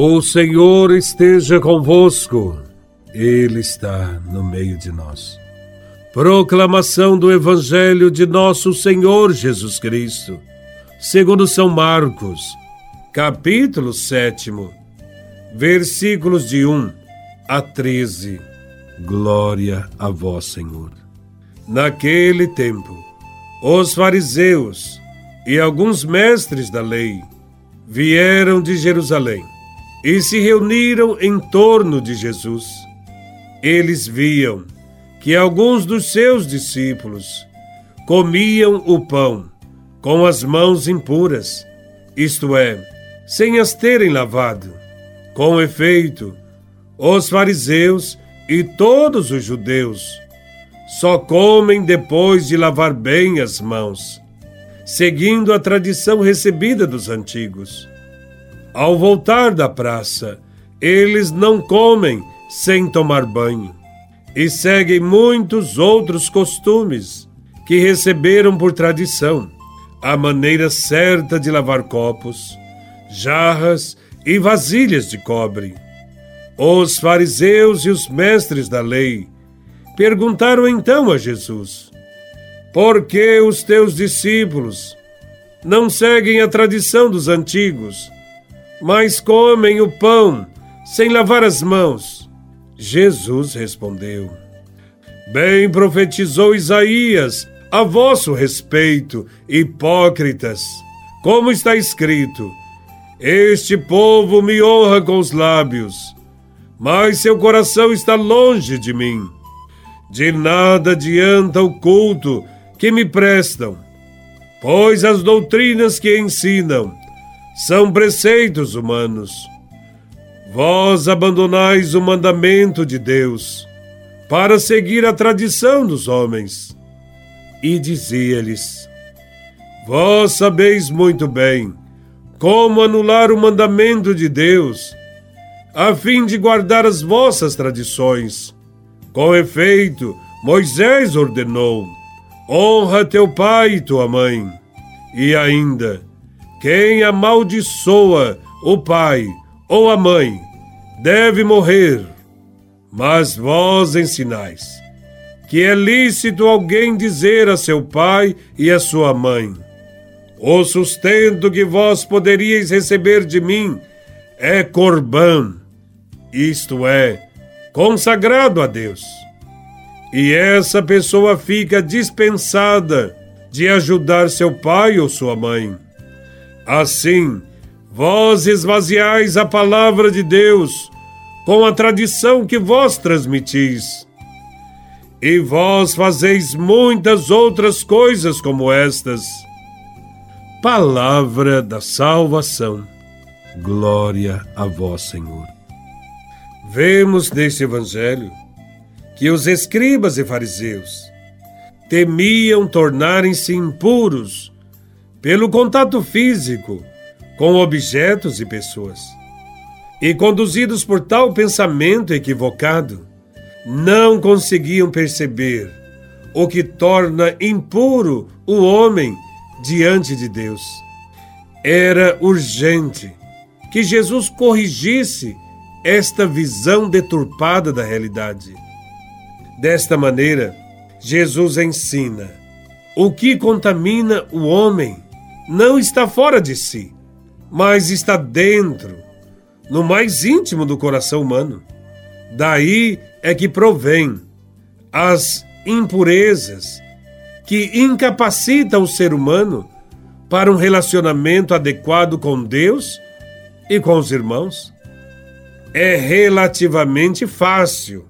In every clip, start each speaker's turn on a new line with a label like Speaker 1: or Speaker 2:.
Speaker 1: O Senhor esteja convosco, Ele está no meio de nós. Proclamação do Evangelho de Nosso Senhor Jesus Cristo, segundo São Marcos, capítulo 7, versículos de 1 a 13. Glória a Vós, Senhor. Naquele tempo, os fariseus e alguns mestres da lei vieram de Jerusalém e se reuniram em torno de Jesus. Eles viam que alguns dos seus discípulos comiam o pão com as mãos impuras, isto é, sem as terem lavado. Com efeito, os fariseus e todos os judeus só comem depois de lavar bem as mãos, seguindo a tradição recebida dos antigos. Ao voltar da praça, eles não comem sem tomar banho e seguem muitos outros costumes que receberam por tradição a maneira certa de lavar copos, jarras e vasilhas de cobre. Os fariseus e os mestres da lei perguntaram então a Jesus: Por que os teus discípulos não seguem a tradição dos antigos? Mas comem o pão sem lavar as mãos. Jesus respondeu: Bem profetizou Isaías a vosso respeito, hipócritas. Como está escrito: Este povo me honra com os lábios, mas seu coração está longe de mim. De nada adianta o culto que me prestam, pois as doutrinas que ensinam são preceitos humanos. Vós abandonais o mandamento de Deus para seguir a tradição dos homens. E dizia-lhes: Vós sabeis muito bem como anular o mandamento de Deus, a fim de guardar as vossas tradições. Com efeito, Moisés ordenou: Honra teu pai e tua mãe. E ainda, quem amaldiçoa o pai ou a mãe deve morrer. Mas vós ensinais que é lícito alguém dizer a seu pai e a sua mãe: O sustento que vós poderíeis receber de mim é corbã, isto é, consagrado a Deus. E essa pessoa fica dispensada de ajudar seu pai ou sua mãe. Assim, vós esvaziais a palavra de Deus com a tradição que vós transmitis. E vós fazeis muitas outras coisas como estas. Palavra da salvação. Glória a vós, Senhor. Vemos neste evangelho que os escribas e fariseus temiam tornarem-se impuros pelo contato físico com objetos e pessoas. E conduzidos por tal pensamento equivocado, não conseguiam perceber o que torna impuro o homem diante de Deus. Era urgente que Jesus corrigisse esta visão deturpada da realidade. Desta maneira, Jesus ensina o que contamina o homem não está fora de si, mas está dentro, no mais íntimo do coração humano. Daí é que provém as impurezas que incapacitam o ser humano para um relacionamento adequado com Deus e com os irmãos. É relativamente fácil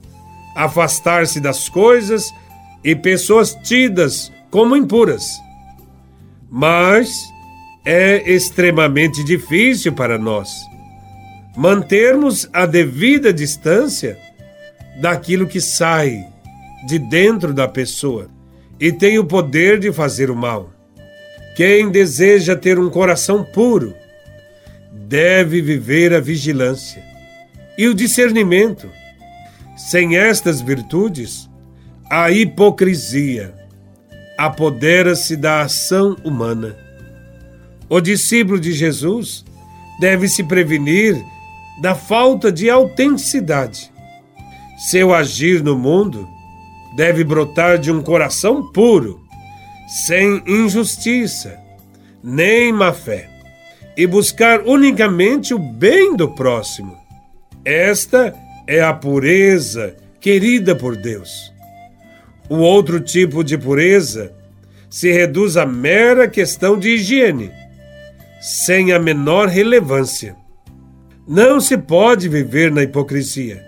Speaker 1: afastar-se das coisas e pessoas tidas como impuras mas é extremamente difícil para nós mantermos a devida distância daquilo que sai de dentro da pessoa e tem o poder de fazer o mal. Quem deseja ter um coração puro deve viver a vigilância e o discernimento. Sem estas virtudes, a hipocrisia apodera-se da ação humana. O discípulo de Jesus deve se prevenir da falta de autenticidade. Seu agir no mundo deve brotar de um coração puro, sem injustiça, nem má fé, e buscar unicamente o bem do próximo. Esta é a pureza querida por Deus. O outro tipo de pureza se reduz à mera questão de higiene, sem a menor relevância. Não se pode viver na hipocrisia.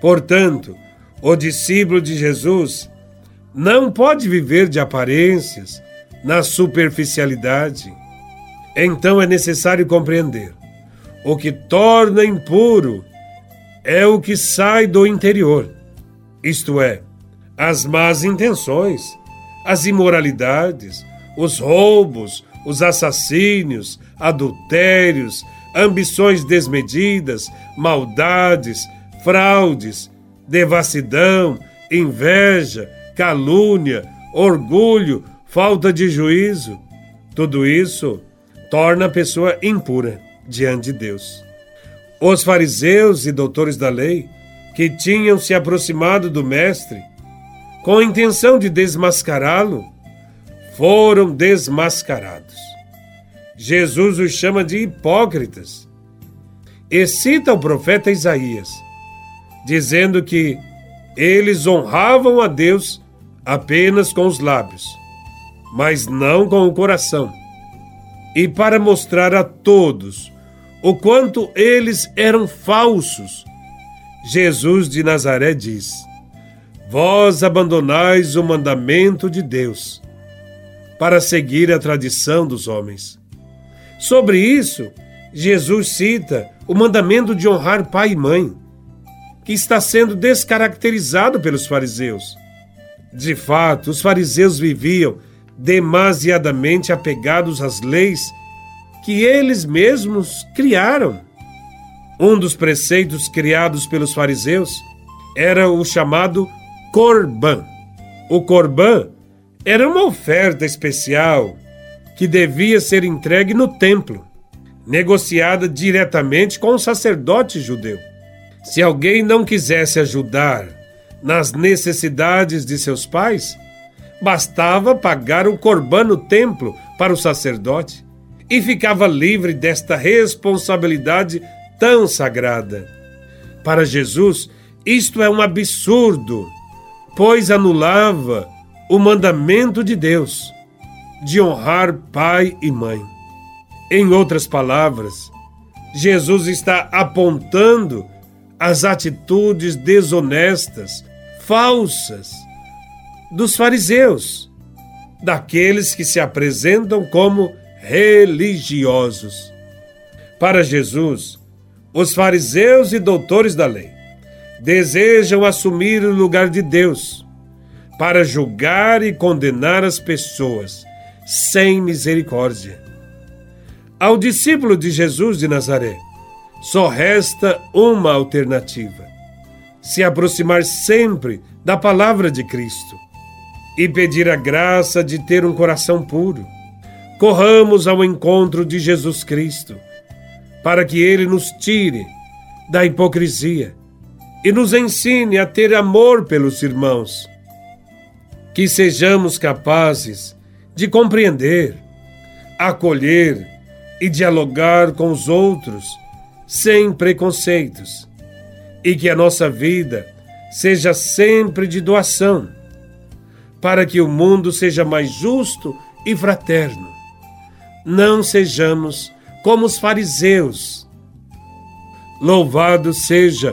Speaker 1: Portanto, o discípulo de Jesus não pode viver de aparências, na superficialidade. Então é necessário compreender: o que torna impuro é o que sai do interior, isto é, as más intenções, as imoralidades, os roubos, os assassínios, adultérios, ambições desmedidas, maldades, fraudes, devassidão, inveja, calúnia, orgulho, falta de juízo. Tudo isso torna a pessoa impura diante de Deus. Os fariseus e doutores da lei, que tinham se aproximado do Mestre, com a intenção de desmascará-lo, foram desmascarados. Jesus os chama de hipócritas e cita o profeta Isaías, dizendo que eles honravam a Deus apenas com os lábios, mas não com o coração. E para mostrar a todos o quanto eles eram falsos, Jesus de Nazaré diz: Vós abandonais o mandamento de Deus para seguir a tradição dos homens. Sobre isso, Jesus cita o mandamento de honrar pai e mãe, que está sendo descaracterizado pelos fariseus. De fato, os fariseus viviam demasiadamente apegados às leis que eles mesmos criaram. Um dos preceitos criados pelos fariseus era o chamado Corban. O Corban era uma oferta especial que devia ser entregue no templo, negociada diretamente com o sacerdote judeu. Se alguém não quisesse ajudar nas necessidades de seus pais, bastava pagar o corban no templo para o sacerdote e ficava livre desta responsabilidade tão sagrada. Para Jesus, isto é um absurdo pois anulava o mandamento de Deus de honrar pai e mãe. Em outras palavras, Jesus está apontando as atitudes desonestas, falsas dos fariseus, daqueles que se apresentam como religiosos. Para Jesus, os fariseus e doutores da lei desejam assumir o lugar de Deus para julgar e condenar as pessoas sem misericórdia. Ao discípulo de Jesus de Nazaré, só resta uma alternativa: se aproximar sempre da palavra de Cristo e pedir a graça de ter um coração puro. Corramos ao encontro de Jesus Cristo, para que ele nos tire da hipocrisia e nos ensine a ter amor pelos irmãos. Que sejamos capazes de compreender, acolher e dialogar com os outros sem preconceitos, e que a nossa vida seja sempre de doação, para que o mundo seja mais justo e fraterno. Não sejamos como os fariseus. Louvado seja